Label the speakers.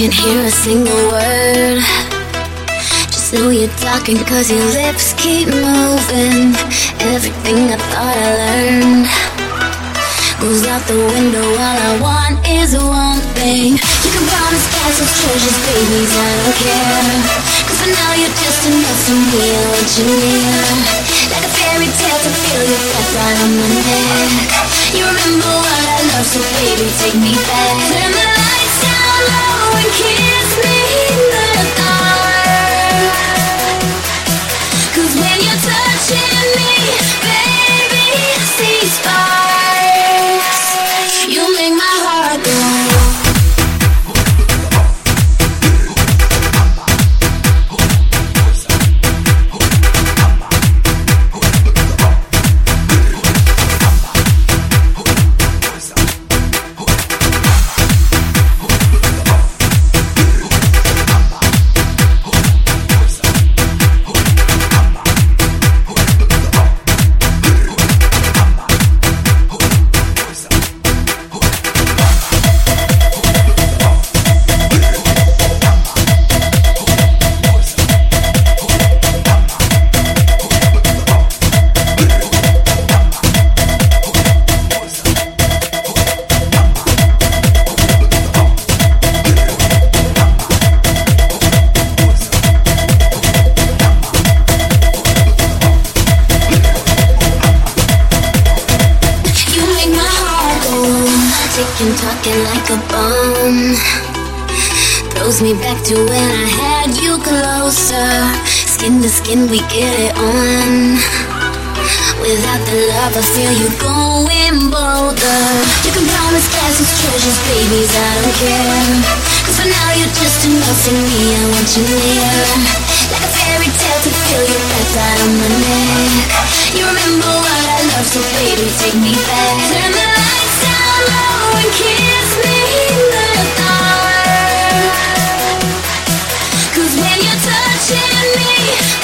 Speaker 1: can't hear a single word. Just know you're talking cause your lips keep moving. Everything I thought I learned goes out the window. All I want is one thing. You can promise castles, treasures, babies, I don't care. Cause for now you're just enough for me, I want you near. Throws me back to when I had you closer. Skin to skin, we get it on. Without the love, I feel you going bolder. You can promise castles, treasures, babies, I don't care. Cause for now, you're just enough for me, I want you near. Like a fairy tale to feel your breath right on my neck. You remember what I love, so baby, take me back. Turn the lights you're touching me.